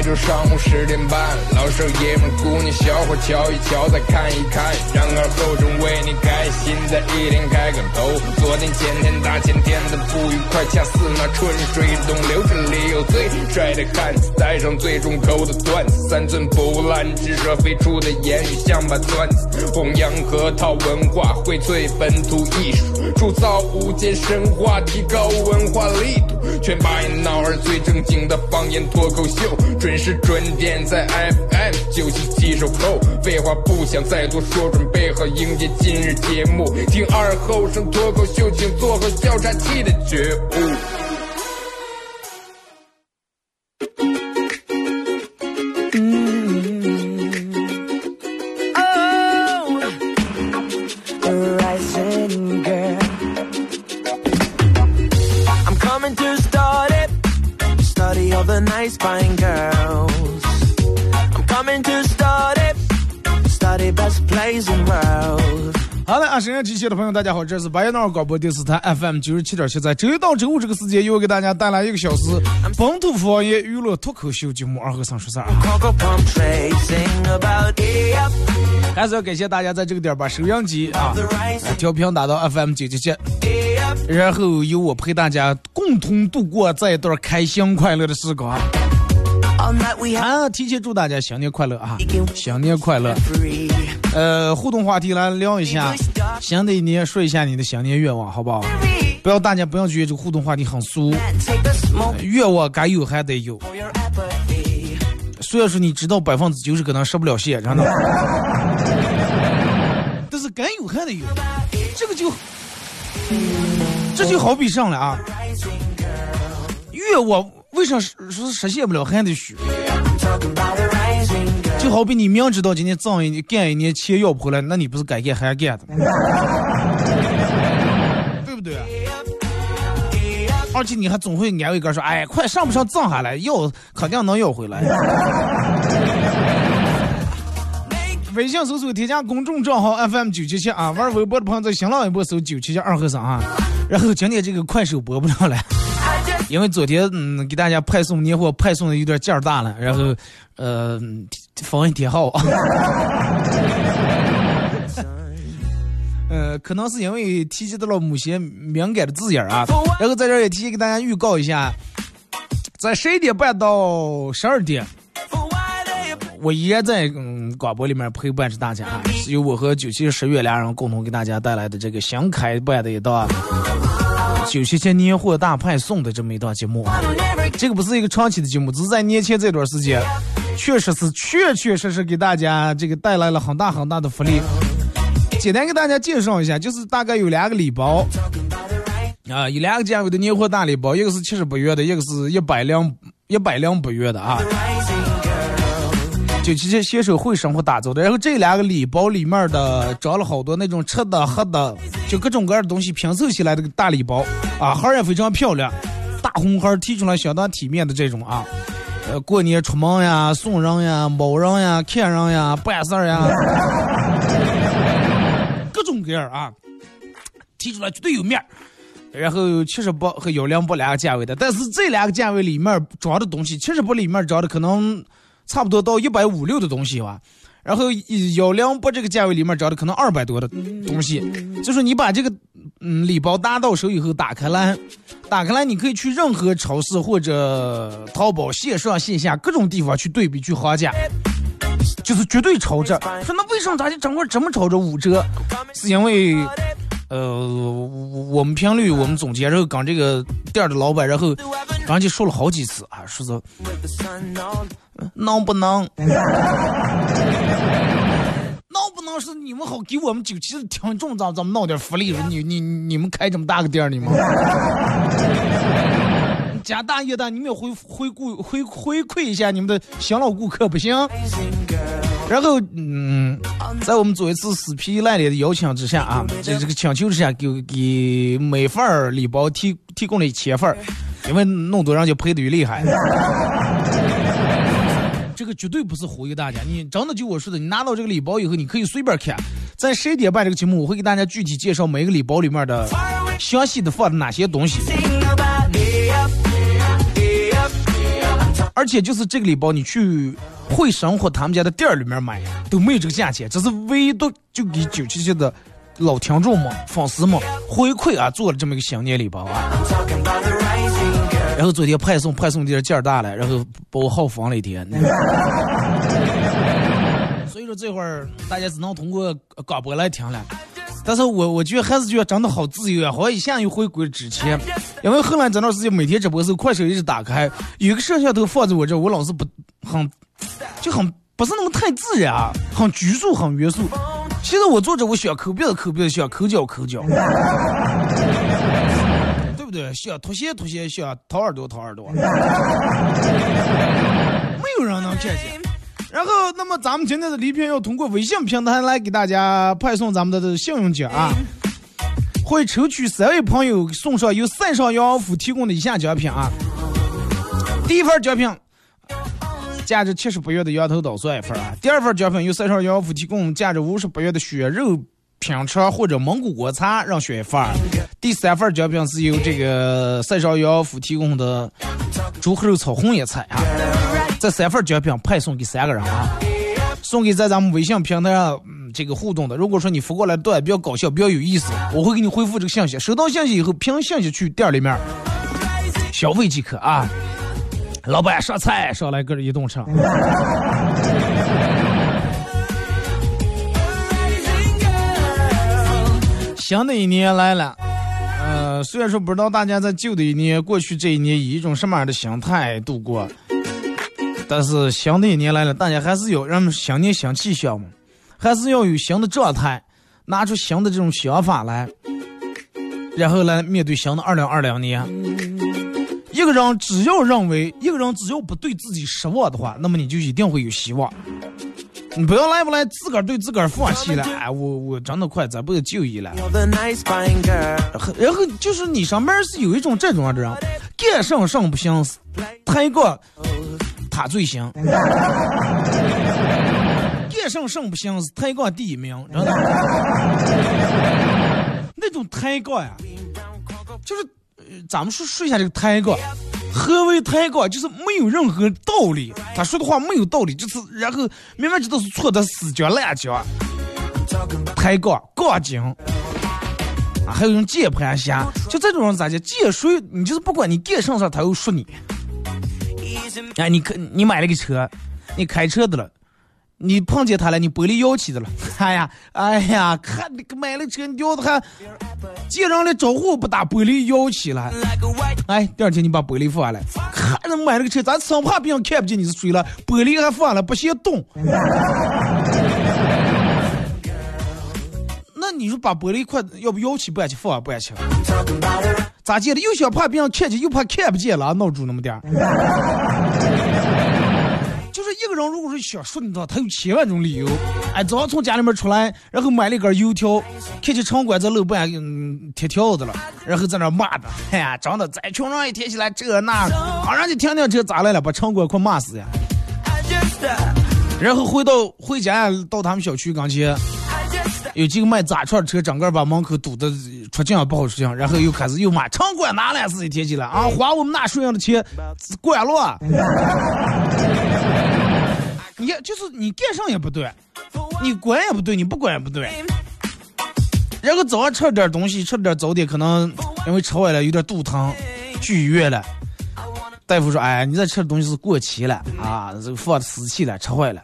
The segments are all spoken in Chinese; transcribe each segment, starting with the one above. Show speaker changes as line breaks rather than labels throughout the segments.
每周上午十点半，老少爷们姑娘小伙瞧一瞧再看一看，然而后生为你开心在一天开个头。昨天前天大前天的不愉快，恰似那春水东流，这里有最帅的汉子，带上最重口的段子，三寸不烂之舌飞出的言语像把钻子，弘扬核桃文化，荟萃本土艺术，铸造无间神话，提高文化力度，全把你脑儿最正经的。方言脱口秀准时准点在 FM 九七七收口，废话不想再多说，准备好迎接今日节目。听二后生脱口秀，请做好笑岔气的觉悟。
的朋友，大家好，这是白夜闹广播电视台 FM 九十七点七，在周一到周五这个时间，又给大家带来一个小时本土方言娱乐脱口秀节目《二和尚说事儿》。还是要感谢大家在这个点把收音机啊调频打到 FM 九七七，然后由我陪大家共同度过这一段开心快乐的时光。啊，提前祝大家新年快乐啊！新年快乐。呃，互动话题来聊一下，新的一年说一下你的新年愿望，好不好？不要大家不要觉得这个互动话题很俗，愿望该有还得有。虽然说你知道百分之九十可能实不了线，真的，但是该有还得有。这个就，这就好比上了啊，愿望为啥是实现不了还得许？就好比你明知道今天挣一年干一年钱要不回来，那你不是该干还干的，对不对？而且你还总会安慰哥说：“哎，快上不上挣下来，要肯定能要回来。”微信搜索添加公众账号 FM 九七七啊，玩微博的朋友在新浪微博搜九七七二和尚啊。然后今天这个快手播不了了。因为昨天嗯给大家派送年货派送的有点劲儿大了，然后呃防疫贴号，呃可能是因为提及到了某些敏感的字眼啊，然后在这儿也提前给大家预告一下，在十一点半到十二点，我依然在嗯广播里面陪伴着大家，是由我和九七十月俩人共同给大家带来的这个新开办的一档。九七七年货大派送的这么一档节目，这个不是一个长期的节目，只是在年前这段时间，确实是确确实实给大家这个带来了很大很大的福利。简单给大家介绍一下，就是大概有两个礼包，啊，有两个价位的年货大礼包，一个是七十八元的，一个是一百两一百两八元的啊。九七七携手会生活打造的，然后这两个礼包里面的装了好多那种吃的喝的，就各种各样的东西拼凑起来的大礼包啊，盒也非常漂亮，大红盒提出来相当体面的这种啊，呃，过年出门呀、送人呀、猫人呀、看人呀、办事儿呀，各种各样啊，提出来绝对有面儿。然后七十八和幺零八两个价位的，但是这两个价位里面装的东西，七十八里面装的可能。差不多到一百五六的东西吧，然后幺零八这个价位里面找的可能二百多的东西，就是你把这个嗯礼包拿到手以后打开来，打开来你可以去任何超市或者淘宝线上线下各种地方去对比去划价，就是绝对超值。说那为什么咱就整块这么超值五折？是因为。呃，我们频率我们总结，然后跟这个店的老板，然后刚才说了好几次啊，说是能不能，能不能是你们好给我们九七的听众咱咱们闹点福利？你你你们开这么大个店，你们 家大业大，你们要回回顾回回馈一下你们的新老顾客不行？然后，嗯，在我们做一次死皮赖脸的邀请之下啊，在这个请求之下，给给每份礼包提提供了一千份因为弄多人就赔的越厉害。绝对不是忽悠大家，你真的就我说的，你拿到这个礼包以后，你可以随便看。在十一点半这个节目，我会给大家具体介绍每一个礼包里面的详细的放的哪些东西。而且就是这个礼包，你去会生活他们家的店里面买都没有这个价钱，这是唯独就给九七七的老听众们、粉丝们回馈啊，做了这么一个新年礼包啊。然后昨天派送派送点儿劲儿大了，然后把我耗疯了一天。所以说这会儿大家只能通过广播来听了。但是我我觉得还是觉得真的好自由啊，好像一下又回归之前。因为后来这段时间每天直播时候，快手一直打开，有个摄像头放在我这，我老是不很就很不是那么太自然，啊，很拘束，很约束。其实我坐着，我想抠鼻子抠鼻子，想抠脚抠脚，对不对？想脱鞋脱鞋，想掏耳朵掏耳朵，没有人能看见。然后，那么咱们今天的礼品要通过微信平台来给大家派送咱们的幸运奖啊，会抽取三位朋友送上由塞尚洋服提供的以下奖品啊。第一份奖品，价值七十八元的羊头刀算一份啊。第二份奖品由塞尚洋服提供价值五十八元的血肉品肠或者蒙古国餐，让选一份。第三份奖品是由这个塞尚洋服提供的猪肉炒红叶菜啊。这三份奖品派送给三个人啊，送给在咱们微信平台上这个互动的。如果说你发过来段比较搞笑、比较有意思，我会给你回复这个信息。收到信息以后，凭信息去店里面消费即可啊。老板上菜，上来个人一顿吃。新的一年来了，呃，虽然说不知道大家在旧的一年、过去这一年以一种什么样的心态度过。但是新的一年来了，大家还是要让新年新气象嘛，还是要有新的状态，拿出新的这种想法来，然后来面对新的二零二零年。一个人只要认为，一个人只要不对自己失望的话，那么你就一定会有希望。你不要来不来，自个儿对自个儿放弃了，哎，我我真的快这辈子就医了。然后就是你上面是有一种这种的人，干上上不行，抬杠。他最行，干上上不行是抬杠第一名？那种抬杠呀，就是咱们说说一下这个抬杠。何为抬杠？就是没有任何道理，他说的话没有道理，就是然后明明知道是错的，死犟烂犟。抬杠杠精啊，还有用键盘侠，就这种人咋的？键谁？你就是不管你干上啥，他又说你。哎，你可你买了个车，你开车的了，你碰见他了，你玻璃摇起的了。哎呀，哎呀，看你买了车，你吊的还见人了招呼不打，玻璃摇起了。哎，第二天你把玻璃放了，看人买了个车，咱生怕别人看不见你是谁了，玻璃还放了，不嫌动。那你说把玻璃块要不摇起不安去放不安去？咋见的？又想怕别人看见，又怕看不见了，闹住那么点儿。如果是想说你的话，他有千万种理由。哎，早上从家里面出来，然后买了一根油条，看见城管在路边嗯贴条子了，然后在那骂的，哎呀，长得再穷人一贴起来这那，啊，人家停停车咋来了，把城管快骂死呀。然后回到回家到他们小区刚前。有几个卖炸串的车，整个把门口堵得出境不好出境，然后又开始又骂城管哪来自己天起来啊，花我们纳税人的钱，管了。你，就是你干上也不对，你管也不对，你不管也不对。然后早上吃点东西，吃了点早点，可能因为吃坏了，有点肚疼，去医院了。大夫说：“哎，你这吃的东西是过期了啊，这个放死气了，吃坏了。”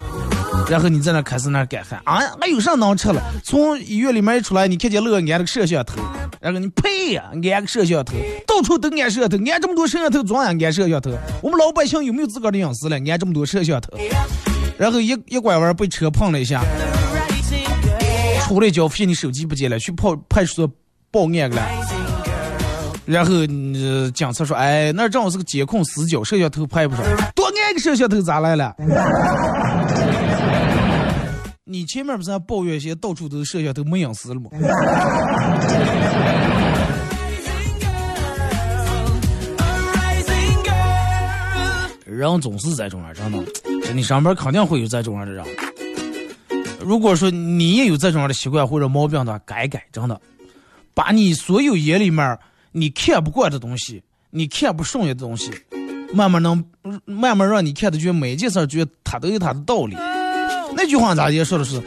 然后你在那开始那干饭啊，还有啥能吃了？从医院里面一出来，你看见乐安个摄像头，然后你呸呀，安个摄像头，到处都安摄像头，安这么多摄像头，装安安摄像头？我们老百姓有没有自个的隐私了？安这么多摄像头，然后一一拐弯被车碰了一下，出来交费，你手机不见了，去派派出所报案了。然后警察说，哎，那正好是个监控死角，摄像头拍不上，多安个摄像头咋来了？你前面不是还抱怨些到处都是摄像头没隐私了吗？人总是这种样，真的，你上班肯定会有这种样的人。如果说你也有这种样的习惯或者毛病的话，改改，真的，把你所有眼里面你看不惯的东西，你看不顺眼的东西，慢慢能慢慢让你看的觉得每件事觉得它都有它的道理。那句话咋也说的是，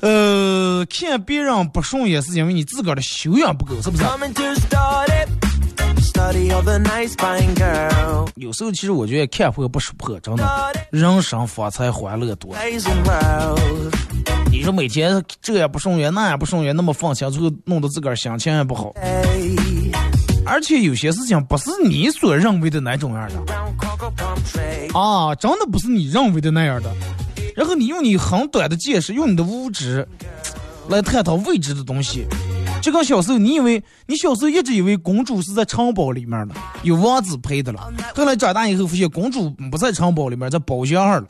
呃，看别人不顺眼是因为你自个儿的修养不够，是不是？有时候其实我觉得看破不识破，真的，人生方才欢乐多。你说每天这也不顺眼，那也不顺眼，那么放心，最后弄得自个儿心情也不好。而且有些事情不是你所认为的那种样的，啊，真的不是你认为的那样的。然后你用你很短的见识，用你的无知来探讨未知的东西。就跟小时候，你以为你小时候一直以为公主是在城堡里面的，有王子陪的了。后来长大以后发现，公主不在城堡里面，在包厢上了。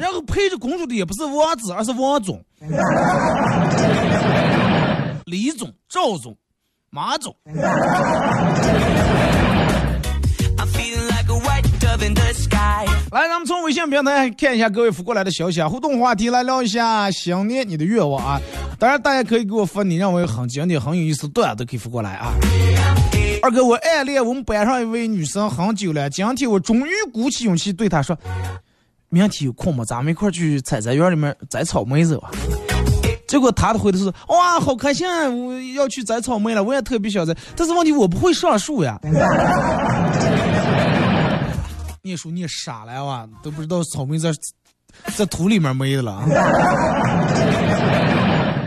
然后陪着公主的也不是王子，而是王总、李总、赵总、马总。来，咱们从微信平台看一下各位发过来的消息啊，互动话题来聊一下想念你的愿望啊。当然，大家可以给我发你认为很经典、很有意思段子，可以发过来啊。二哥，我暗恋我们班上一位女生很久了，今天我终于鼓起勇气对她说：“明天有空吗？咱们一块去采摘园里面摘草莓走啊。”结果她的回答是：“哇，好开心啊！我要去摘草莓了，我也特别想摘，但是问题我不会上树呀。”念书念傻了哇，都不知道草莓在在土里面没了。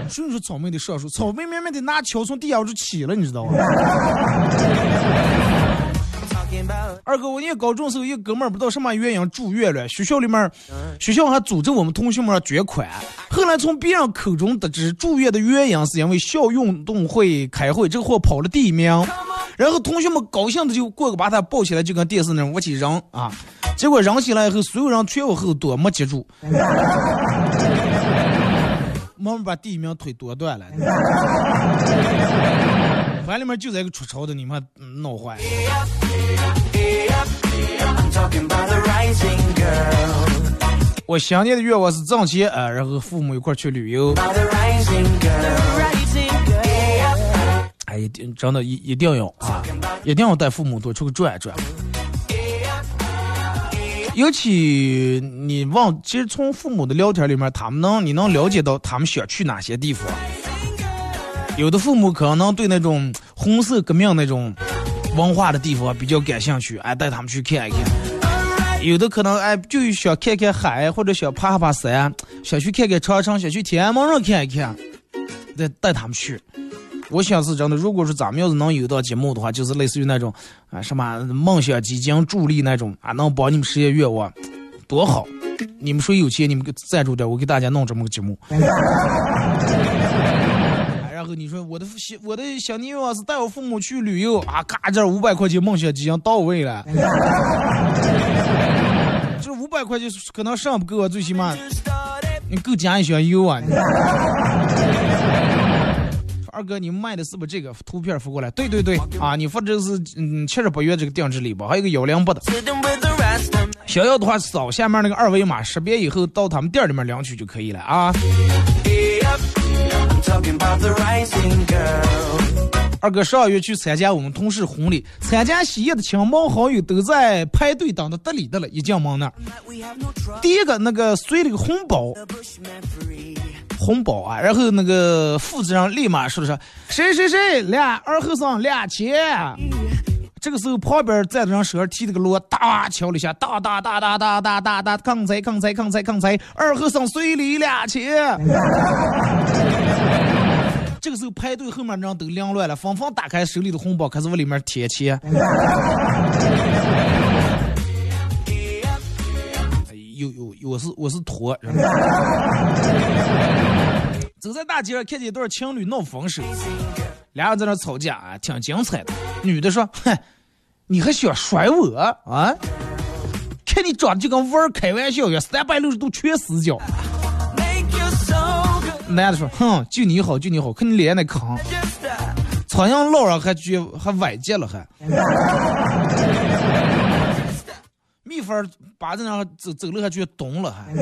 所以说草莓得上树，草莓明明得拿球从地下就起了，你知道吗？二哥，我念高中时候，一个哥们儿不知道什么原因住院了，学校里面，学校还组织我们同学们捐款。后来从别人口中得知，住院的原因是因为校运动会开会，这个货跑了第一名。然后同学们高兴的就过去把他抱起来，就跟电视那往起扔啊！结果扔起来以后，所有人全往后躲，没接住，慢慢把第一名腿剁断了。班里面就在一个出潮的，你们闹坏。我想年的愿望是挣钱啊，然后父母一块去旅游。哎，一定真的，一一定要啊，一定要带父母多出去转一转。尤其你往，其实从父母的聊天里面，他们能，你能了解到他们想去哪些地方。有的父母可能对那种红色革命那种文化的地方比较感兴趣，哎，带他们去看一看。有的可能哎，就想看看海，或者想爬爬山，想去看看长城，想去天安门上看一看，再带他们去。我想是真的，如果说咱们要是能有到节目的话，就是类似于那种啊什么梦想基金助力那种啊，能帮你们实现愿望，多好！你们说有钱，你们给赞助点，我给大家弄这么个节目。然后你说我的小我的小愿望是带我父母去旅游啊，嘎这五百块钱梦想基金到位了。这五百块钱可能上不够啊，最起码你够加一箱油啊。二哥，你卖的是不是这个图片发过来？对对对，啊，你发这是嗯七十八元这个定制礼包，还有个幺零八的。想要的话扫下面那个二维码，识别以后到他们店里面领取就可以了啊。二哥上月去参加我们同事婚礼，参加喜宴的亲朋好友都在排队等的得里的了，一进门那，第一个那个随了个红包。红包啊，然后那个负责人立马说的是谁谁谁俩二后生俩钱。这个时候旁边站着人手上提了个锣，哒敲了一下，哒哒哒哒哒哒哒哒，刚才刚才刚才刚才二后生随礼俩钱。这个时候排队后面的人都凌乱了，纷纷打开手里的红包，开始往里面贴钱。有有，我是我是托。走在大街上，看见一对情侣闹分手，俩人在那吵架，挺精彩的。女的说：“哼，你还想甩我啊？看你长得就跟玩开玩笑一样，三百六十度全死角。”男的说：“哼，就你好，就你好，看你脸那坑。”苍蝇烙上还觉还崴结了还。蜜蜂把这上走走路还觉冻了还。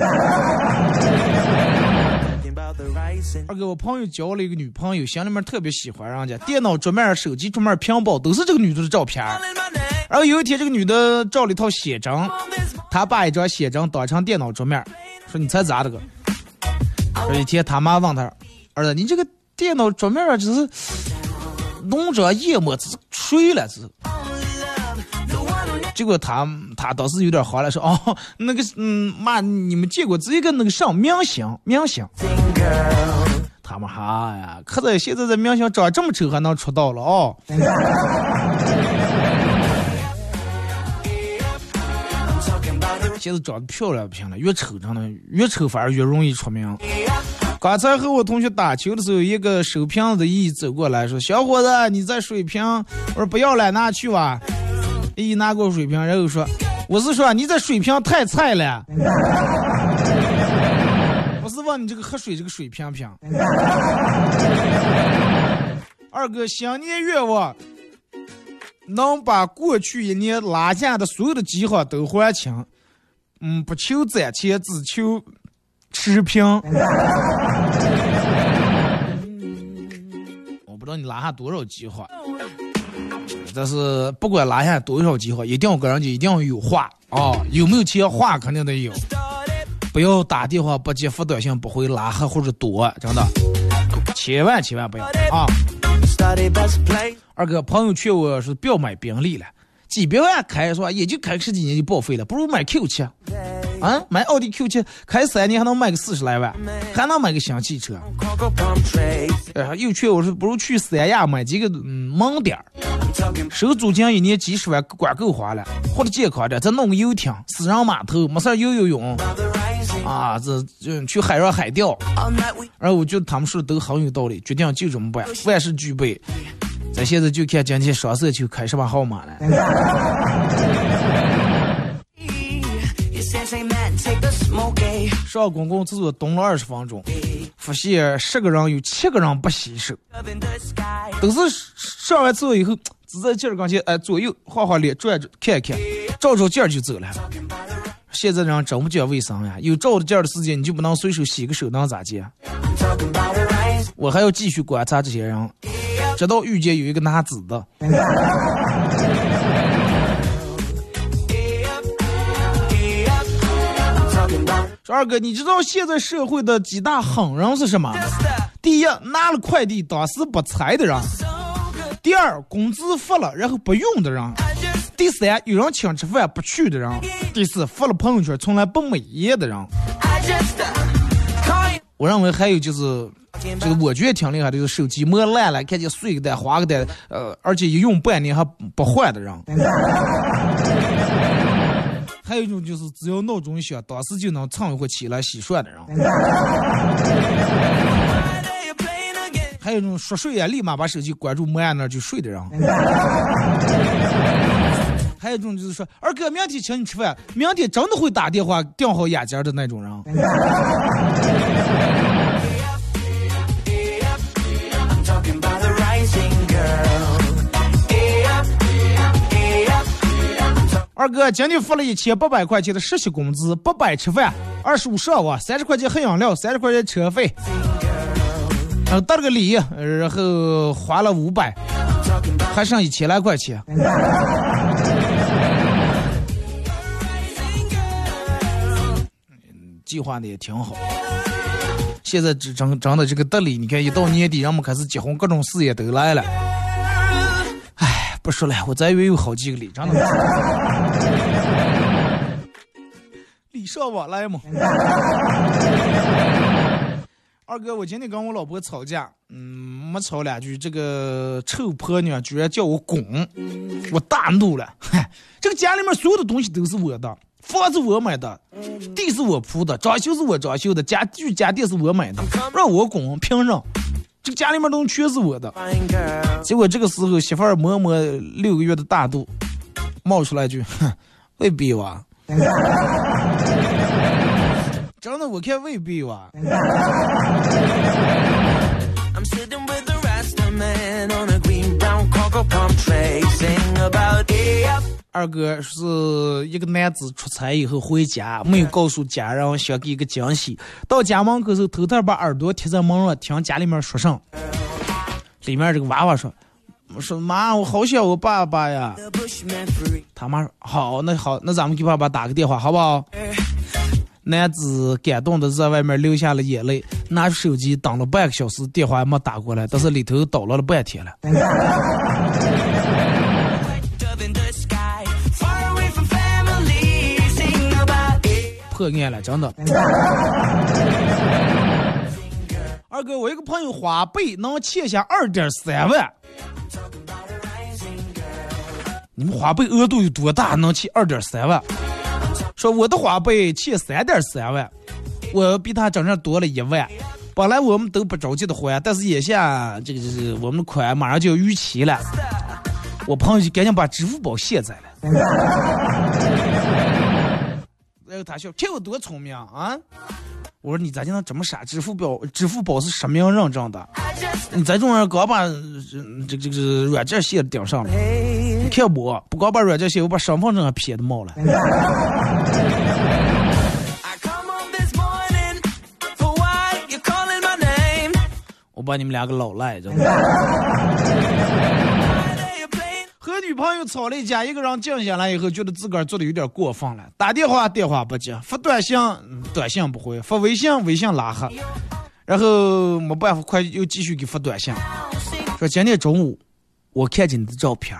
二哥，我朋友交了一个女朋友，心里面特别喜欢人家，电脑桌面、手机桌面、屏保都是这个女的的照片。然后有一天，这个女的照了一套写真，她把一张写真当成电脑桌面，说：“你猜咋的个？”有一天，他妈问他：“儿子，你这个电脑桌面上只是浓妆艳抹，只是睡了，只是。”结果他他倒是有点慌了，说：“哦，那个，嗯，妈，你们见过这个那个上明星明星？”他们哈呀，可是现在这明星长这么丑还能出道了哦。现在长得漂亮不行了，越丑真的越丑反而越容易出名。刚才和我同学打球的时候，一个收瓶子的姨走过来说：“小伙子，你在水瓶？”我说：“不要了，拿去吧。”姨拿过水瓶，然后说：“我是说你这水瓶太菜了。”不是问你这个喝水这个水瓶瓶。二哥新年愿望，能把过去一年拉下的所有的计划都还清。嗯，不求攒钱，只求持平。我不知道你拉下多少计划。但是不管拉下多少计划，一定要跟人家一定要有话啊！有没有钱话肯定得有，不要打电话不接，发短信不回，拉黑或者躲，真的，千万千万不要啊！二哥，朋友劝我说不要买宾利了，几百万开是吧？也就开十几年就报废了，不如买 Q 七。啊，买奥迪 Q 七开三年还能卖个四十来万，还能买个新汽车。呃，又劝我说不如去三亚买几个嗯门店儿，收租金一年几十万管够花了，或者健康点再弄个游艇、私人码头，没事游游泳。啊，这就去海上海钓。然后我觉得他们说的都很有道理，决定就这么办，万事俱备。咱现在就看今天双色球开什么号码了。上公共厕所蹲了二十分钟，发现十个人有七个人不洗手，都是上完厕所以后只在镜儿跟前哎左右晃晃脸转转看看，照照镜儿就走了。现在人真不讲卫生呀，有照着镜儿的时间你就不能随手洗个手，能咋接？我还要继续观察这些人，直到遇见有一个拿纸的。说二哥，你知道现在社会的几大狠人是什么？第一，拿了快递当时不拆的人；第二，工资发了然后不用的人；第三，有人请吃饭不去的人；第四，发了朋友圈从来不美颜的人。我认为还有就是，这个我觉得挺厉害的，就是手机磨烂了，看见碎个蛋、划个蛋，呃，而且一用半年还不换的人。还有一种就是，只要闹钟一响，当时就能蹭一会起来洗涮的人。还有一种说睡呀，立马把手机关住，摸按那就睡的人。还有一种就是说，二哥明天请你吃饭，明天真的会打电话订好眼镜的那种人。二哥今天付了一千八百块钱的实习工资，八百吃饭，二十五上网，三十块钱喝饮料，三十块钱车费，然后带了个礼，然后花了五百，还剩一千来块钱。计划的也挺好。现在这真真的这个德里，你看一到年底，人们开始结婚，各种事业都来了。不说了，我再约有好几个礼，真的。礼尚往来嘛。二哥，我今天跟我老婆吵架，嗯，没吵两句，这个臭婆娘居然叫我滚，我大怒了。嗨，这个家里面所有的东西都是我的，房子我买的，地是我铺的，装修是我装修的，家具家电是我买的，让我滚，凭什么？这个家里面东西全是我的。结果这个时候，媳妇儿摸摸六个月的大肚，冒出来一句：“哼，未必哇。”真的，我看未必哇。
二哥是一个男子出差以后回家，没有告诉家人，想给一个惊喜。到家门口时候，偷偷把耳朵贴在门上，听家里面说声。里面这个娃娃说：“说妈，我好想我爸爸呀。”他妈说：“好，那好，那咱们给爸爸打个电话，好不好？”男子感动的在外面流下了眼泪，拿出手机等了半个小时，电话也没打过来，但是里头捣乱了半天了。破案了，真的。二哥，我一个朋友花呗能欠下二点三万，你们花呗额度有多大？能欠二点三万？说我的花呗欠三点三万，我比他整整多了一万。本来我们都不着急的还，但是眼下这个就是我们的款马上就要逾期了，我朋友就赶紧把支付宝卸载了。然后他笑，看我多聪明啊！我说你咋就能这么傻？支付宝支付宝是实名认证的，你这种人刚把这这个软件卸顶上了。你看我不光把软件卸，我把身份证还撇的冒了。我把你们两个老赖着。和女朋友吵了一架，一个人静下来以后，觉得自个儿做的有点过分了。打电话电话不接，发短信短信不回，发微信微信拉黑，然后没办法，快又继续给发短信，说今天中午我看见你的照片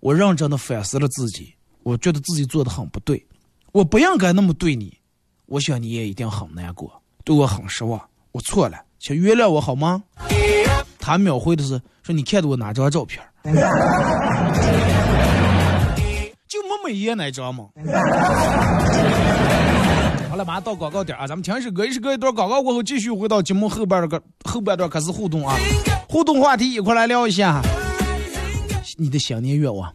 我认真的反思了自己，我觉得自己做的很不对，我不应该那么对你，我想你也一定很难过，对我很失望，我错了，请原谅我好吗？他秒回的是说你看的我哪张照片？就没美颜那张吗？好了，马上到广告点啊，咱们听一首歌，一首歌一段广告过后，继续回到节目后半个后半段开始互动啊，互动话题一块来聊一下，你的新年愿望。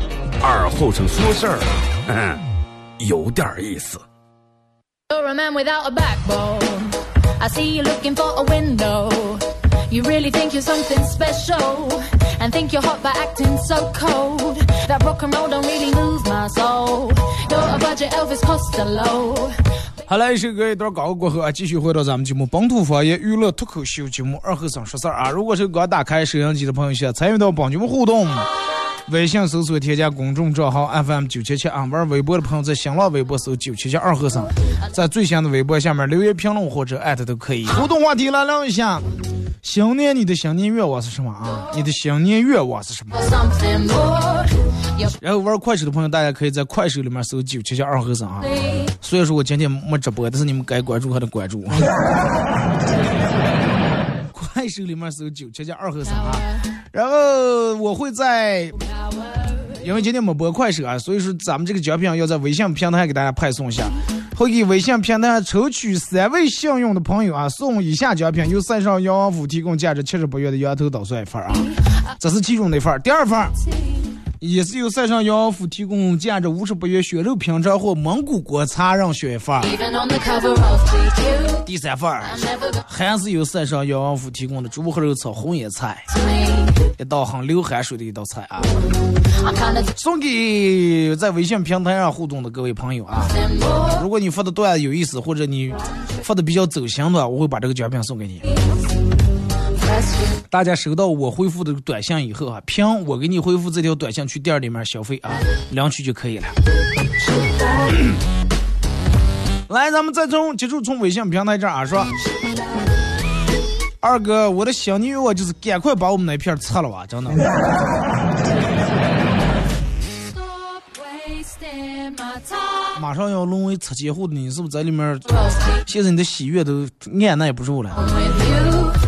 二后生说事儿，嗯，有點意思。
You're a man without a backbone. I see you looking for a window. You really think you're something special and think you're hot by acting so cold. That rock and roll don't really move my soul. You're a budget Elvis Costello.
好了，一首歌一段广告过后啊，继续回到咱们节目本土方言娱乐脱口秀节目二后生说事儿啊。如果是刚打开摄像机的朋友，想参与到帮节目互动，微信搜索添加公众账号 FM 九七七啊，玩微博的朋友在新浪微博搜九七七二和尚，在最新的微博下面留言评论或者艾特都可以。互动话题来聊一下，新年你的新年愿望是什么啊？你的新年愿望是什么然后玩快手的朋友，大家可以在快手里面搜九七七二和尚啊。虽然说我今天没直播，但是你们该关注还得关注。快手里面搜九七七二和三啊。然后我会在，因为今天没播快手啊，所以说咱们这个奖品要在微信平台给大家派送一下。会给微信平台抽取三位幸运的朋友啊，送以下奖品：由塞上杨王府提供价值七十八元的羊头捣蒜一份啊，这是其中的一份儿。第二份儿也是由塞上阳王府提供价值五十八元血肉品尝或蒙古国茶让选一份.第三份还是由塞上阳王府提供的猪和肉炒红叶菜，一道很流汗水的一道菜啊。送给在微信平台上互动的各位朋友啊。如果你发的段子有意思，或者你发的比较走心的，我会把这个奖品送给你。大家收到我回复的短信以后啊，凭我给你回复这条短信去店里面消费啊，领取就可以了。来，咱们再从接触从微信平台这儿啊说，二哥，我的新年愿望就是赶快把我们那片儿拆了吧，真的。马上要沦为拆迁户的你，是不是在里面？现在你的喜悦都按耐不住了。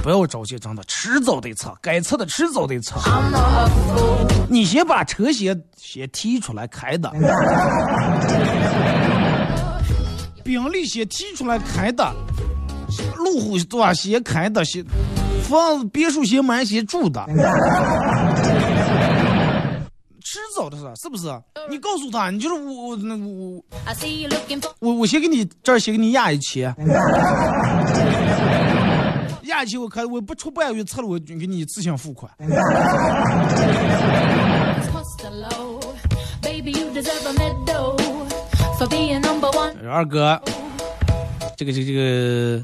不要着急，真的，迟早得测，该测的迟早得拆。
I'm not a fool.
你先把车先先提出来开的，宾利先提出来开的，路虎对吧？先开的，先房子别墅先买先住的，迟早的事，是不是？你告诉他，你就是我我那我
for
我我先给你这儿先给你压一千，压一千我开我不出半个月测了我就给你一次性付款。二哥，这个这个这个。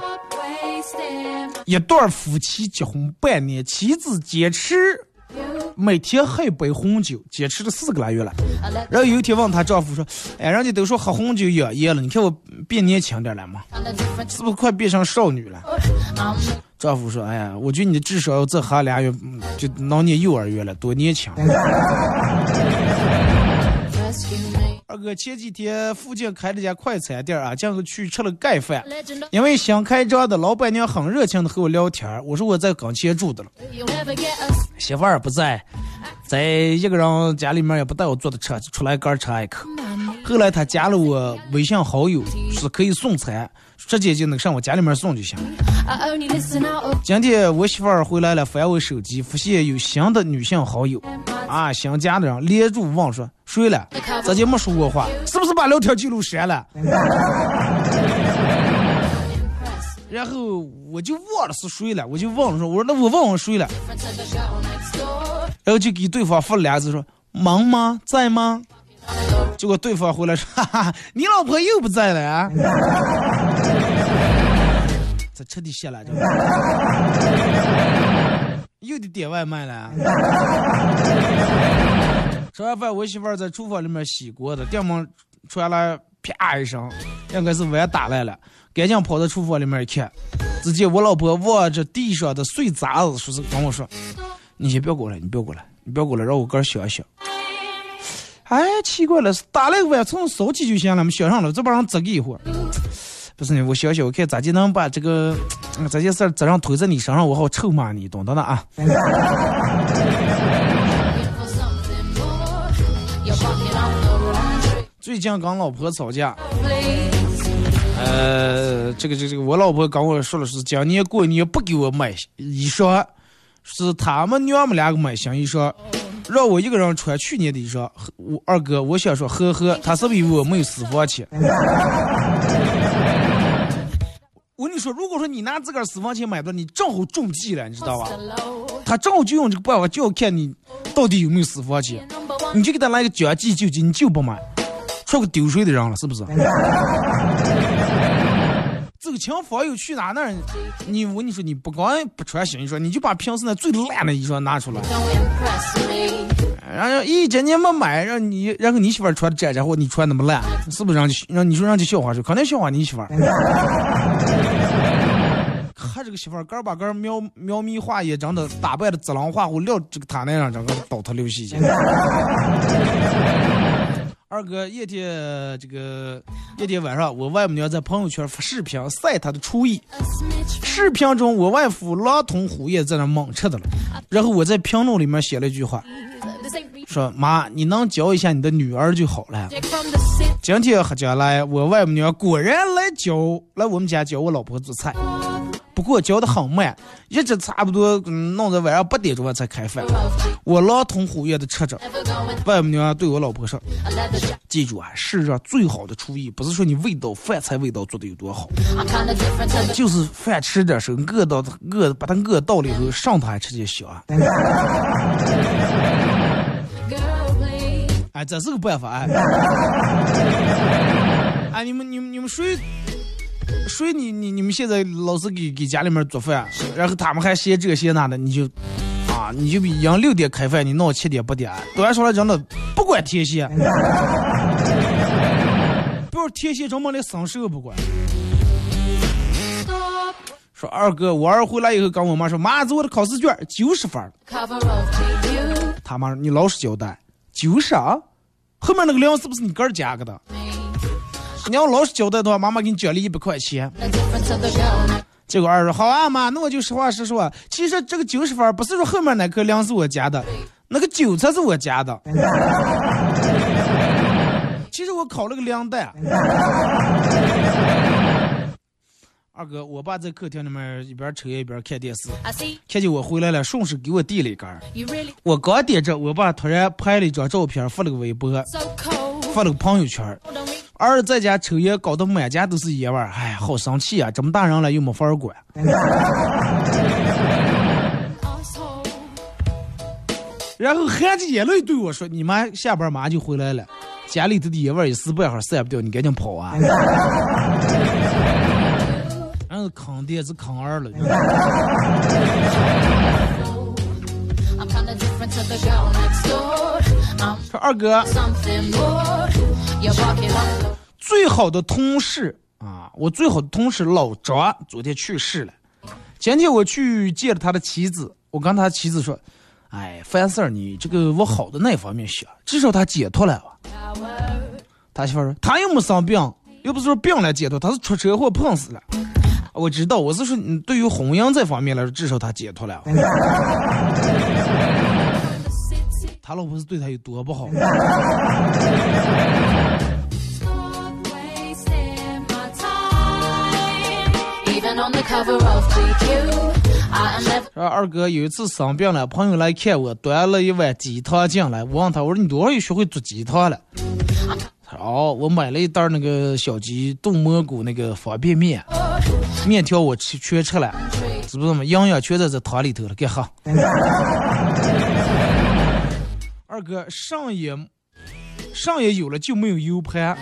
一对夫妻结婚半年，妻子坚持.每天喝一杯红酒，坚持了四个来月了。然后有一天问她丈夫说：“哎，人家都说喝红酒养颜了，你看我变年轻点了吗
？on a different
是不是快变成少女了
I'm？”
丈夫说：“哎呀，我觉得你至少要再喝俩月，就能念幼儿园了，多年轻。二哥前几天附近开了家快餐店啊，这样去吃了盖饭。因为新开张的老板娘很热情的和我聊天，我说我在岗前住的了。媳妇儿不在，在一个人家里面也不带我坐的车，就出来干吃一口。后来他加了我微信好友，是可以送餐，直接就能上我家里面送就行。今天我媳妇儿回来了，翻我手机，发现有新的女性好友，啊，新加的人连住问说睡了？咱就没说过话，是不是把聊天记录删了？然后我就忘了是谁了，我就忘了说，我说那我问问谁了。然后就给对方发了俩字说：“忙吗？在吗结果对方回来说：“哈哈，你老婆又不在了啊！”这彻底歇了，这 又得点外卖了。吃完饭，我媳妇儿在厨房里面洗锅的，电门传来啪一声，应该是碗打烂了，赶紧跑到厨房里面一看，只见我老婆望着地上的碎渣子，说是跟我说：“你先不要过来，你不要过来，你不要过来，让我哥想想。”哎，奇怪了，打了个碗从手起就行了，没想上了，这帮人折个一会儿。不是呢，我想想，我看咋就能把这个这件事儿责任推在你身上，我好臭骂你，懂得的啊。最近跟老婆吵架，呃，这个这个这个，我老婆跟我说了是今年过年不给我买衣裳，是他们娘们两个买新衣裳，让我一个人穿去年的衣裳。我二哥，我想说呵呵，他是不是以为我没有私房钱？我跟你说，如果说你拿自个儿私房钱买的，你正好中计了，你知道吧？他正好就用这个办法，就要看你到底有没有私房钱，你就给他来个将计就计，你就不买，出个丢税的人了，是不是？走亲访友去哪那儿，你我跟你说，你不光不穿新衣裳，你就把平时那最烂的衣裳拿出来，然后一今年没买，让你然后你媳妇穿的沾沾，或你穿那么烂，是不是让你让你说让这笑话说，肯定笑话你媳妇儿。看这个媳妇儿个儿把个儿描描眉画眼，长得打扮的紫狼画虎，撂这个他那上整个倒头流血去。二哥，夜天这个夜天晚上，我外母娘在朋友圈发视频晒她的厨艺。视频中，我外父狼吞虎咽在那猛吃的了。然后我在评论里面写了一句话，说妈，你能教一下你的女儿就好了。今天喝家来，我外母娘果然来教来我们家教我老婆做菜，不过教的很慢，一直差不多弄到晚上八点钟我才开饭。我狼吞虎咽的吃着，外母娘对我老婆说：“记住啊，世上最好的厨艺不是说你味道饭菜味道做的有多好，就是饭吃点时候饿到饿把它饿到了以后，上头还吃点香。”哎，这是个办法哎！哎，你们、你们、你们谁谁你你你们现在老是给给家里面做饭，然后他们还嫌这嫌那的，你就啊，你就比一样六点开饭，你闹七点八点，突然说来真的不管天蝎，不是天蝎，专门连生寿不管。说二哥，我儿回来以后跟我妈说，妈，这我的考试卷九十分。他妈你老实交代，九十啊？后面那个零是不是你个儿加个的？你要老实交代的话，妈妈给你奖励一百块钱。结果二说好啊妈，那我就实话实说，其实这个九十分不是说后面那颗粮是我加的，那个九才是我加的。其实我考了个两蛋。二哥，我爸在客厅里面一边抽烟一边看电视，看见我回来了，顺势给我递了一根儿。我刚点着，我爸突然拍了一张照片，发了个微博，发了个朋友圈儿。子在家抽烟，搞得满家都是烟味儿，哎呀，好生气啊！这么大人了又没法儿管。然后含着眼泪对我说：“你妈下班马上就回来了，家里头的烟味儿一时半会儿散不掉，你赶紧跑啊！” 然后坑爹是坑二了。说二哥，最好的同事啊，我最好的同事老张昨天去世了。前天我去见了他的妻子，我跟他妻子说：“哎，凡事儿你这个往好的那方面想，至少他解脱了吧。”他媳妇说：“他又没生病，又不是说病了解脱，他是出车祸碰死了。”我知道，我是说，你对于婚姻这方面来说，至少他解脱了。他老婆是对他有多不好？说二哥有一次生病了，朋友来看我，端了一碗鸡汤进来。我问他，我说你多少又学会做鸡汤了？他说哦，我买了一袋那个小鸡炖蘑菇那个方便面，面条我吃全吃了，是不是嘛？营养全在这汤里头了，给喝。二哥上也上也有了就没有 U 盘。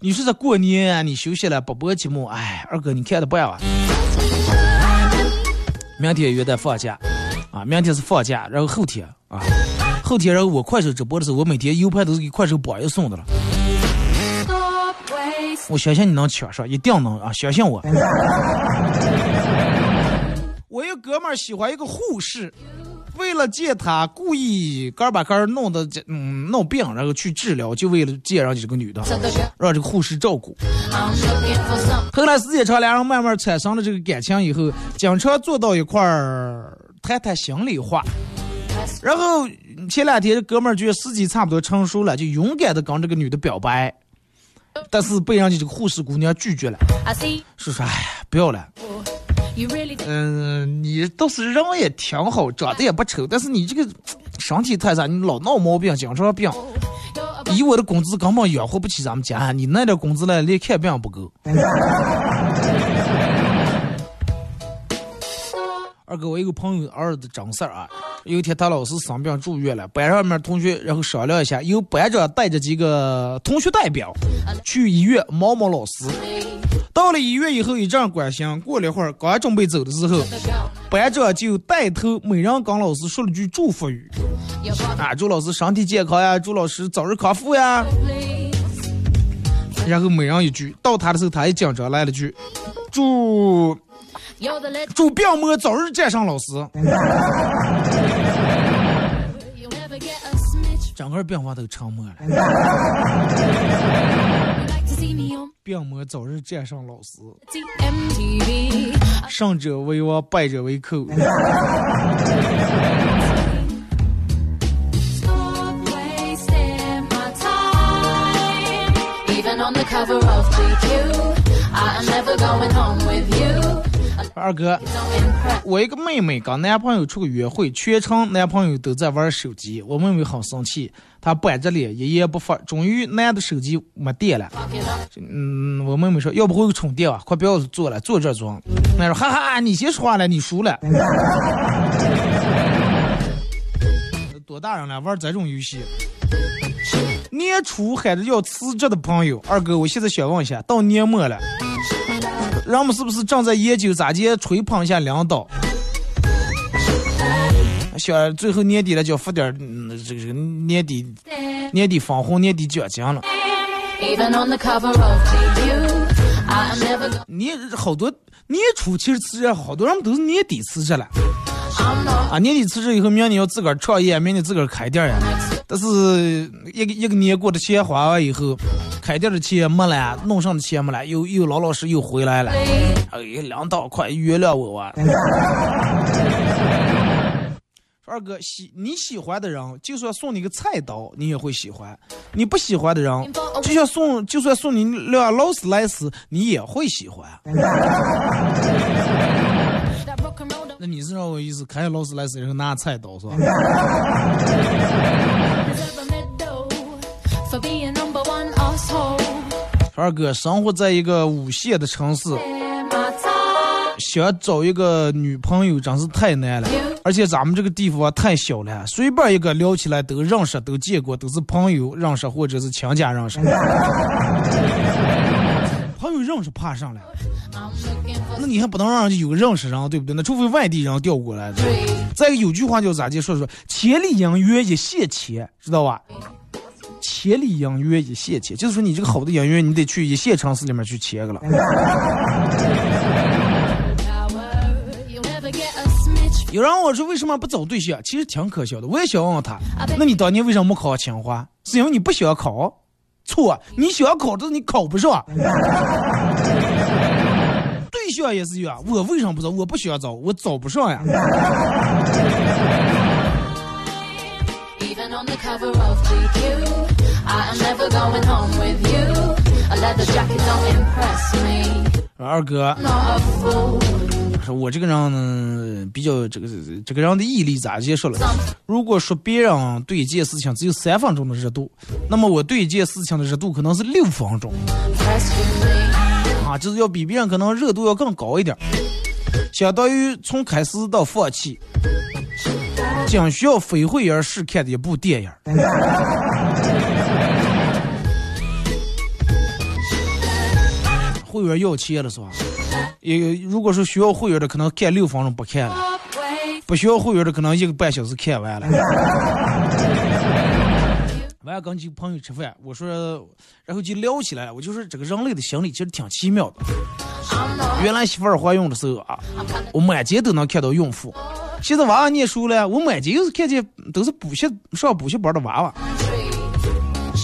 你说这过年啊，你休息了不播节目，哎，二哥你看的不呀？明天元旦放假，啊，明天是放假，然后后天啊，后天然后我快手直播的时候，我每天 U 盘都是给快手榜一送的了。我相信你能抢上，一定能啊！相信我。我一哥们儿喜欢一个护士，为了见他，故意干把干弄的这嗯闹病，然后去治疗，就为了见上这个女的，让这个护士照顾。后来时间长，两人慢慢产生了这个感情以后，经常坐到一块儿谈谈心里话。然后前两天这哥们儿觉得时机差不多成熟了，就勇敢的跟这个女的表白。但是被人家这个护士姑娘拒绝了，是说哎呀不要了，嗯，你倒是人也挺好，长得也不丑，但是你这个身体太差，你老闹毛病，经常病，以我的工资根本养活不起咱们家，你那点工资呢，连看病不够。二哥，我一个朋友儿子真事儿啊，有一天他老师生病住院了，班上面同学然后商量一下，由班长带着几个同学代表去医院毛毛老师。到了医院以后一阵关心，过了一会儿刚准备走的时候，班长就带头每人跟老师说了句祝福语，啊，祝老师身体健康呀，祝老师早日康复呀。然后每人一句，到他的时候他也紧张来了句，祝。祝病魔早日战胜老师。整个病房都沉默了。病魔早日战胜老师。胜 者为王，败者为寇。二哥，我一个妹妹跟男朋友出去约会，全程男朋友都在玩手机。我妹妹很生气，她板着脸一言不发。终于，男的手机没电了。嗯，我妹妹说：“要不回去充电吧？快不要坐了，坐这装。”男说：“哈哈，你先说话了，你输了。”多大人了，玩这种游戏？年初喊着要辞职的朋友，二哥，我现在想问一下，到年末了。人们是不是正在研究咋接吹捧一下领导？想最后年底了就要发点嗯、这个年底年底分红、年底奖金了。年好多年初其实辞职，好多人都是年底辞职了。啊，年底辞职以后，明年要自个儿创业，明年自个儿开店呀。但是一个一个年过的钱花完以后，开店的钱没了，弄上的钱没了，又又老老实又回来了。哎呀，两刀快原谅我啊！二哥喜你喜欢的人，就算送你个菜刀，你也会喜欢；你不喜欢的人，就算送就算送你辆劳斯莱斯，你也会喜欢。那你是让我意思开劳斯莱斯然后拿菜刀是吧？二哥生活在一个五线的城市，想找一个女朋友真是太难了，而且咱们这个地方太小了，随便一个聊起来都认识、都见过，都是朋友认识或者是亲家认识。朋友认识怕上了，那你还不能让人家有个认识人，对不对？那除非外地人调过来的。再有句话叫咋地？说说千里姻缘一线牵，知道吧？千里姻缘一线牵，就是说你这个好的姻缘，你得去一线城市里面去牵个了。有人问我说为什么不找对象？其实挺可笑的。我也想问问他，那你当年为什么没考清华？是因为你不想考？错，你想考，但是你考不上。对象也是一样，我为什么不找？我不需要找，我找不上呀。二哥，说我这个人呢，比较这个这个人的毅力咋接受了？如果说别人对一件事情只有三分钟的热度，那么我对一件事情的热度可能是六分钟。啊，就是要比别人可能热度要更高一点，相当于从开始到放弃，仅需要非会员试看的一部电影。会员要钱了是吧？也如果是需要会员的，可能看六分钟不看了；不需要会员的，可能一个半小时看完了。完了跟几个朋友吃饭，我说，然后就聊起来，我就说这个人类的心理其实挺奇妙的。原来媳妇儿怀孕的时候啊，我满街都能看到孕妇。现在娃娃念书了，我满街又是看见都是补习上补习班的娃娃。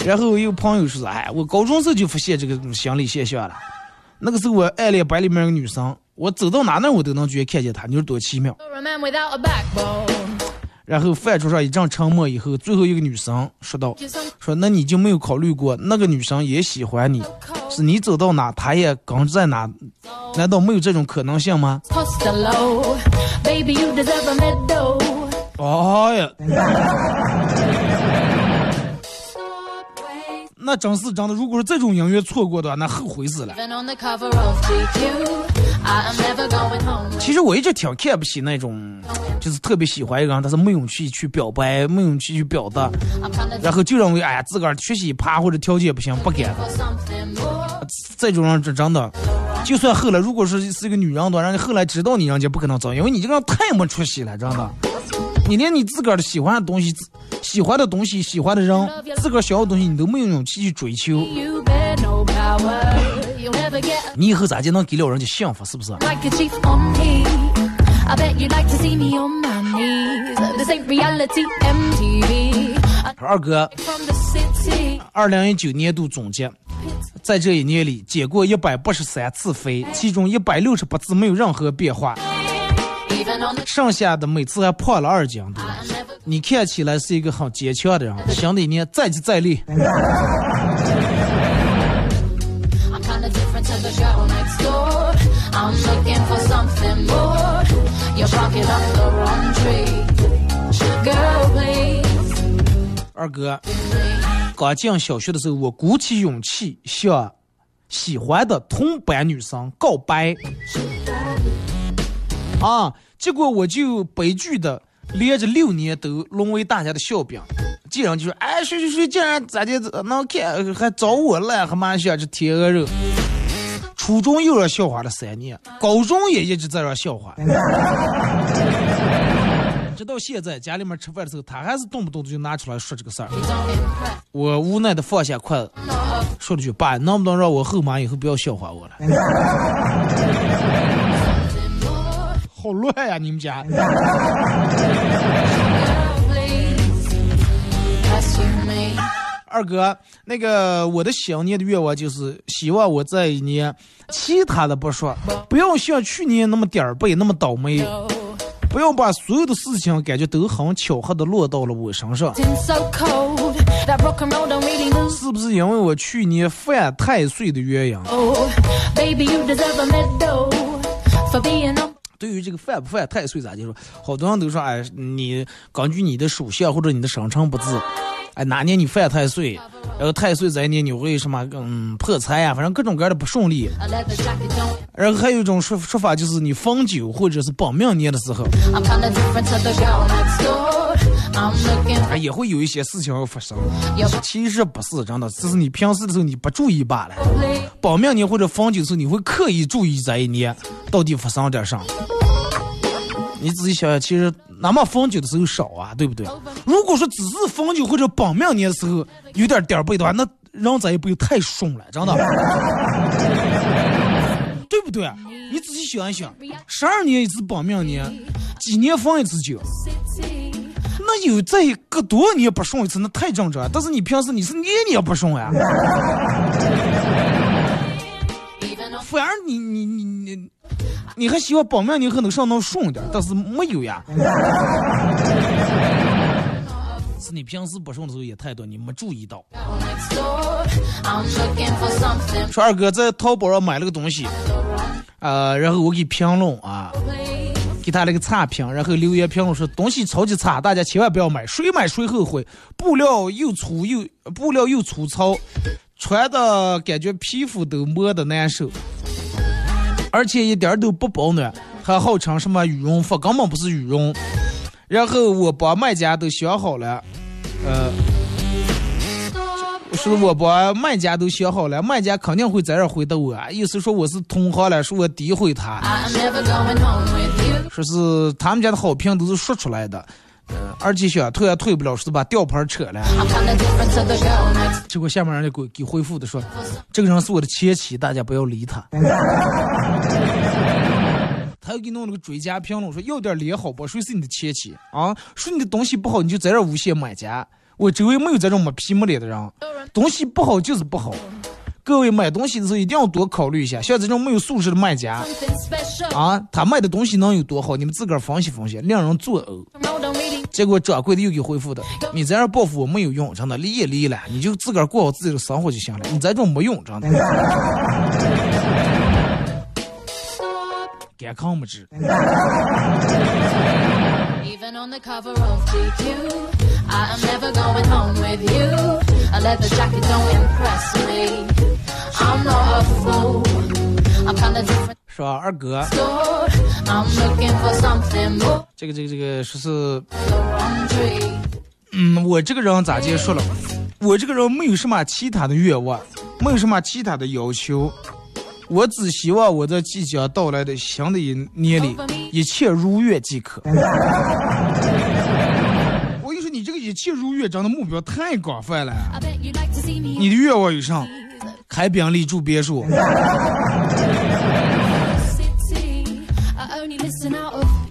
然后有朋友说：“哎，我高中时候就发现这个心理现象了。那个时候我暗恋班里面一个女生，我走到哪那我都能觉得看见她，你说多奇妙。”然后饭桌上一阵沉默以后，最后一个女生说道：“说那你就没有考虑过，那个女生也喜欢你，是你走到哪，她也跟在哪，难道没有这种可能性吗
？Cost a
那真是真的。如果是这种音乐错过的话，那后悔死了。其实我一直挺看不起那种，就是特别喜欢一个人，但是没勇气去表白，没勇气去表达，然后就认为哎呀自个儿学习趴或者条件不行不干。
for something more.
这种人真真的，就算后来如果是是一个女人的话，人家后来知道你，人家不可能找，因为你这个人太没出息了，真的。你连你自个儿的喜欢的东西、自喜欢的东西、喜欢的人、自个儿想要的东西，你都没有勇气去追求你以后咋就能给了人家幸福？是不是二哥.二零一九年度总结，在这一年里减过一百八十三次肥，其中一百六十八次没有任何变化剩下的每次还胖了二斤多。你看起来是一个很坚强的人，新的一年再接再厉。二哥，刚进小学的时候，我鼓起勇气向喜欢的同班女生告白，啊，结果我就悲剧的连着六年都沦为大家的笑柄。既然就说，哎，谁谁谁竟然咋的能看还找我来，还蛮想这天鹅肉。初中又让笑话了三年，高中也一直在让笑话。直到现在，家里面吃饭的时候，他还是动不动就拿出来说这个事儿。我无奈的放下筷子，说了句：“爸，能不能让我后妈以后不要笑话我了？”好乱呀，你们家！二哥，那个我的新年的愿望就是希望我这一年，其他的不说，不要像去年那么点儿背，那么倒霉，不要把所有的事情感觉都很巧合的落到了我身上。是不是因为我去年犯太岁的原因？
Oh.
对于这个犯不犯太岁咋就说，好多人都说，哎，你根据你的属相或者你的生辰八字，哎，哪年你犯太岁，然后太岁这一年你会什么，嗯，破财呀、反正各种各样的不顺利。然后还有一种说说法就是你逢九或者是本命年的时候
，I'm
哎，也会有一些事情要发生。其实不是真的，只是你平时的时候你不注意罢了。本命年或者逢九的时候，你会刻意注意这一年到底发生了点啥。你仔细想想，其实哪怕逢九的时候少啊，对不对？如果说只是逢九或者本命年的时候有点点儿背的话，那人咱也不会太顺了，真的，对不对？你仔细想一想，十二年一次本命年，几年逢一次九
，City.
那有这个多少年不顺一次，那太正常。但是你平时你是年年不顺呀。反而你你你你，你还希望本命你可能上能顺点，但是没有呀。是你平时不顺的时候也太多，你没注意到。说二哥在淘宝上买了个东西，呃，然后我给评论啊，给他了个差评，然后留言评论说东西超级差，大家千万不要买，谁买谁后悔。布料又粗又布料又粗糙，穿的感觉皮肤都磨得难受，而且一点儿都不保暖，还号称什么羽绒服，根本不是羽绒。然后我帮卖家都想好了，呃，说我把卖家都想好了，卖家肯定会在这儿回答我，意思说我是同行了，说我诋毁他.说是他们家的好评都是说出来的，呃，而且想退也退不了，说是把吊牌扯了。结果下面人家给给回复的说，这个人是我的前妻，大家不要理他。他又给弄了个追加评论，说要点脸好不？谁是你的前妻啊？说你的东西不好，你就在这儿诬陷买家。我周围没有这种没皮没脸的人，东西不好就是不好。各位买东西的时候一定要多考虑一下，像这种没有素质的卖家啊，他卖的东西能有多好？你们自个儿分析分析，令人作呕。结果掌柜的又给回复的，你在这儿报复我没有用，真的离也离了，你就自个儿过好自己的生活就行了，你这种没用，真的。敢看不知，
Even on the cover of GQ, I am never going home with you. A leather jacket don't impress me. I'm not a fool. I'm kinda different
是吧？二哥.
I'm.
这个这个这个说是
，The.
嗯，我这个人咋结束了？我这个人没有什么其他的愿望，没有什么其他的要求，我只希望我在即将到来的新的一年里，一切如愿即可。一切如愿，真的目标太广泛了。你的愿望有啥？开宾利住别墅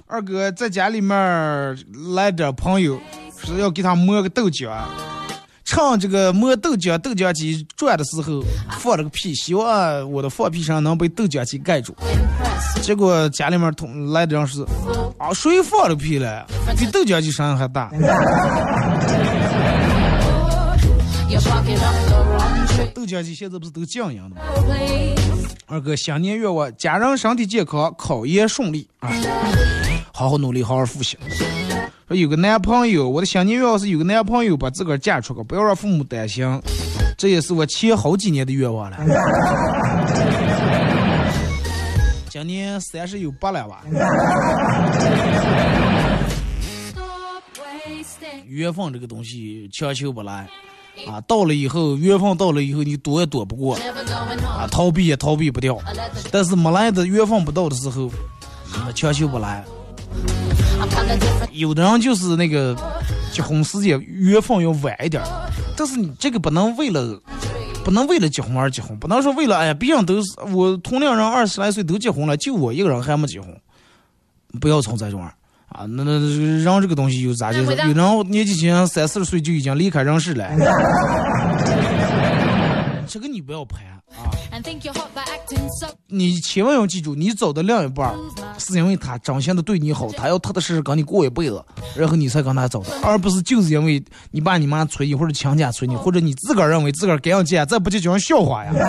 二哥在家里面来点朋友，说要给他磨个豆浆。趁这个磨豆浆豆浆机转的时候，放了个屁，希望我的放屁声能被豆浆机盖住。结果家里面同来的人是啊，谁放了屁了？比豆浆机声音还大。豆浆机现在不是都降音的吗？二哥新年愿望：家人身体健康，考研顺利啊！好好努力，好好复习。说有个男朋友，我的新年愿望是有个男朋友把自个儿嫁出去，不要让父母担心。这也是我前好几年的愿望了。今年三十有八了吧？缘分这个东西强求不来啊，到了以后，缘分到了以后，你躲也躲不过啊，逃避也逃避不掉。但是没来的缘分不到的时候，那强求不来。有的人就是那个结婚时间缘分要晚一点，但是你这个不能为了不能为了结婚而结婚，不能说为了哎呀，别人都是我同龄人二十来岁都结婚了，就我一个人还没结婚，不要从这种儿啊，那那人这个东西有咋就是有人年纪轻三四十岁就已经离开人世了，这个你不要拍你千万要记住，你找的另一半是因为他真心的对你好，他要踏踏实实跟你过一辈子，然后你才跟他走的，而不是就是因为你爸你妈催你，或者强家催你，或者你自个儿认为自个儿该要结，这不结就像笑话呀。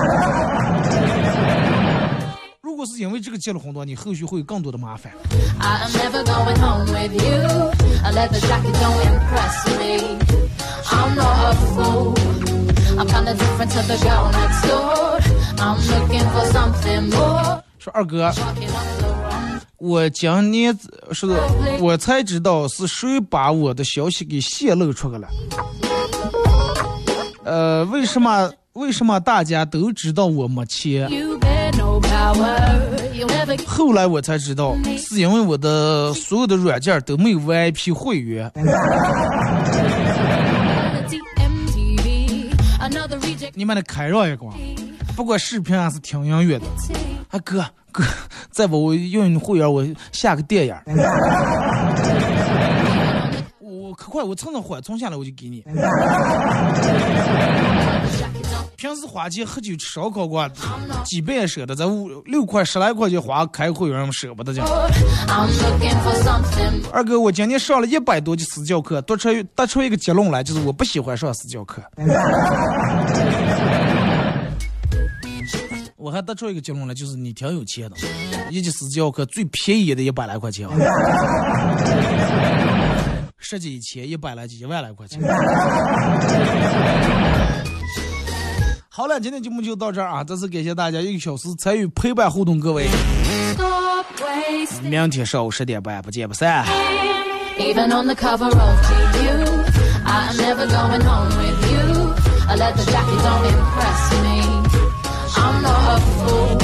如果是因为这个结了婚的话，你后续会有更多的麻烦。
I am never going home with you. A leather jacket don't impress me. I'm not a fool. I'm kinda different to the girl next door. I'm looking for something more.
说二哥我今年是我才知道是谁把我的消息给泄露出去了。呃，为什么为什么大家都知道我没钱后来我才知道，是因为我的所有的软件都没有 VIP 会员。你们的开让一光，不管视频还是听音乐的。啊哥哥，再不我用你会员，我下个电影。我我可快，我蹭蹭火，蹭下来我就给你。平时花钱喝酒吃烧烤馆，几百也舍得，咱五六块十来块钱花开会员舍不得讲。二哥，我今年上了一百多节私教课，得出得出一个结论来，就是我不喜欢上私教课。我还得出一个结论来，就是你挺有钱的，一节私教课最便宜的一百来块钱，十节一千，一百来一万来块钱。好了，今天节目就到这儿啊！再次感谢大家一个小时参与陪伴互动，各位
，Stop wasting.
明天上午十点半不见不散。
Even on the cover of GQ, I'm never going home with you. A leather jacket don't impress me. I'm not a fool.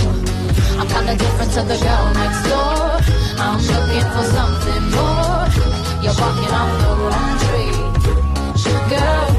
I'm kinda different to the girl next door. I'm looking for something more. You're barking up the wrong tree. Girl,